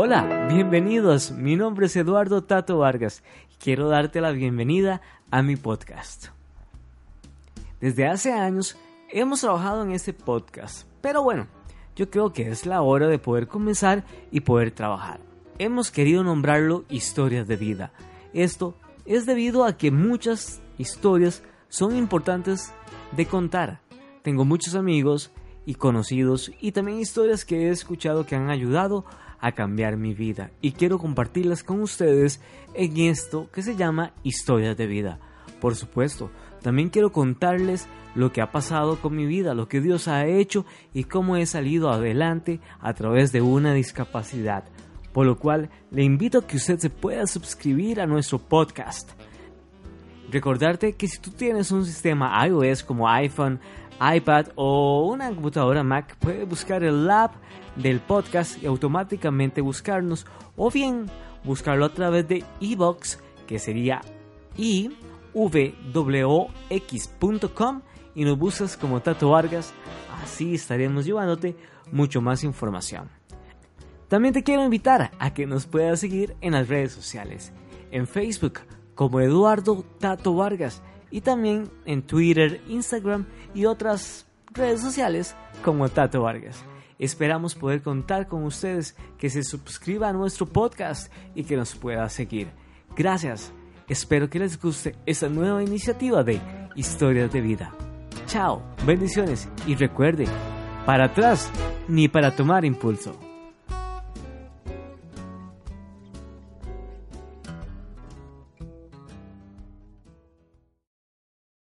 Hola, bienvenidos. Mi nombre es Eduardo Tato Vargas quiero darte la bienvenida a mi podcast. Desde hace años hemos trabajado en este podcast, pero bueno, yo creo que es la hora de poder comenzar y poder trabajar. Hemos querido nombrarlo historias de vida. Esto es debido a que muchas historias son importantes de contar. Tengo muchos amigos y conocidos y también historias que he escuchado que han ayudado a cambiar mi vida y quiero compartirlas con ustedes en esto que se llama historias de vida. Por supuesto, también quiero contarles lo que ha pasado con mi vida, lo que Dios ha hecho y cómo he salido adelante a través de una discapacidad. Por lo cual le invito a que usted se pueda suscribir a nuestro podcast Recordarte que si tú tienes un sistema iOS como iPhone, iPad o una computadora Mac, puedes buscar el app del podcast y automáticamente buscarnos o bien buscarlo a través de iBox que sería ivwox.com y nos buscas como Tato Vargas, así estaremos llevándote mucho más información. También te quiero invitar a que nos puedas seguir en las redes sociales, en Facebook como Eduardo Tato Vargas y también en Twitter, Instagram y otras redes sociales como Tato Vargas. Esperamos poder contar con ustedes que se suscriba a nuestro podcast y que nos pueda seguir. Gracias. Espero que les guste esta nueva iniciativa de Historias de Vida. Chao, bendiciones y recuerde, para atrás ni para tomar impulso.